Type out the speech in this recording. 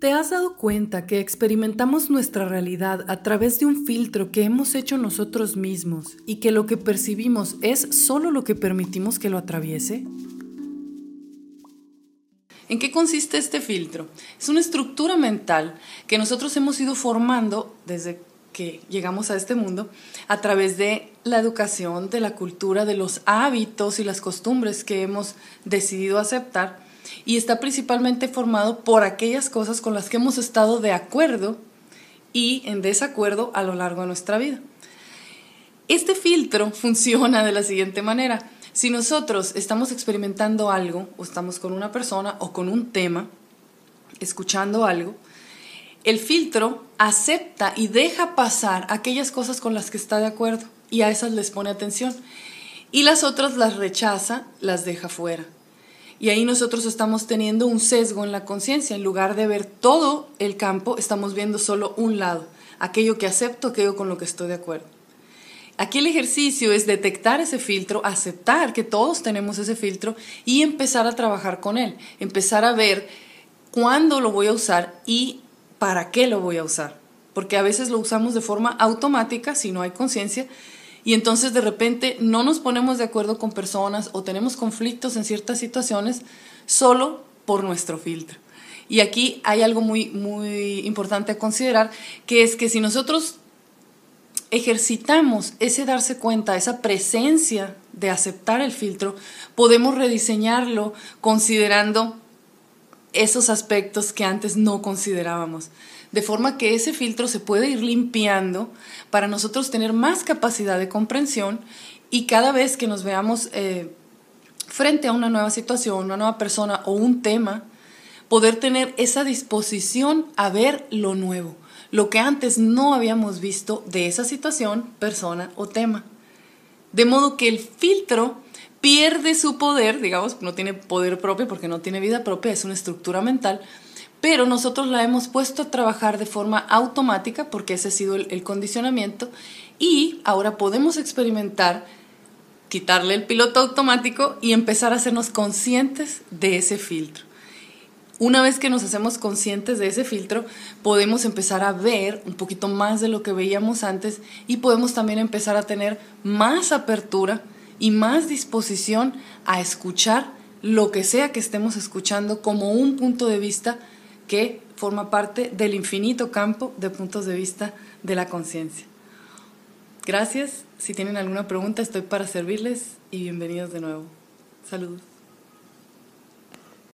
¿Te has dado cuenta que experimentamos nuestra realidad a través de un filtro que hemos hecho nosotros mismos y que lo que percibimos es solo lo que permitimos que lo atraviese? ¿En qué consiste este filtro? Es una estructura mental que nosotros hemos ido formando desde que llegamos a este mundo a través de la educación, de la cultura, de los hábitos y las costumbres que hemos decidido aceptar y está principalmente formado por aquellas cosas con las que hemos estado de acuerdo y en desacuerdo a lo largo de nuestra vida. Este filtro funciona de la siguiente manera. Si nosotros estamos experimentando algo, o estamos con una persona o con un tema, escuchando algo, el filtro acepta y deja pasar aquellas cosas con las que está de acuerdo y a esas les pone atención. Y las otras las rechaza, las deja fuera. Y ahí nosotros estamos teniendo un sesgo en la conciencia. En lugar de ver todo el campo, estamos viendo solo un lado, aquello que acepto, aquello con lo que estoy de acuerdo. Aquí el ejercicio es detectar ese filtro, aceptar que todos tenemos ese filtro y empezar a trabajar con él, empezar a ver cuándo lo voy a usar y para qué lo voy a usar. Porque a veces lo usamos de forma automática si no hay conciencia y entonces de repente no nos ponemos de acuerdo con personas o tenemos conflictos en ciertas situaciones solo por nuestro filtro. Y aquí hay algo muy, muy importante a considerar, que es que si nosotros ejercitamos ese darse cuenta, esa presencia de aceptar el filtro, podemos rediseñarlo considerando esos aspectos que antes no considerábamos de forma que ese filtro se puede ir limpiando para nosotros tener más capacidad de comprensión y cada vez que nos veamos eh, frente a una nueva situación, una nueva persona o un tema, poder tener esa disposición a ver lo nuevo, lo que antes no habíamos visto de esa situación, persona o tema. De modo que el filtro pierde su poder, digamos, no tiene poder propio porque no tiene vida propia, es una estructura mental, pero nosotros la hemos puesto a trabajar de forma automática porque ese ha sido el, condicionamiento y ahora podemos experimentar quitarle el piloto automático y empezar a hacernos conscientes de ese filtro. Una vez que nos hacemos conscientes de ese filtro, podemos empezar a ver un poquito más de lo que veíamos antes y podemos también empezar a tener más apertura y más disposición a escuchar lo que sea que estemos escuchando como un punto de vista que forma parte del infinito campo de puntos de vista de la conciencia. Gracias. Si tienen alguna pregunta, estoy para servirles y bienvenidos de nuevo. Saludos.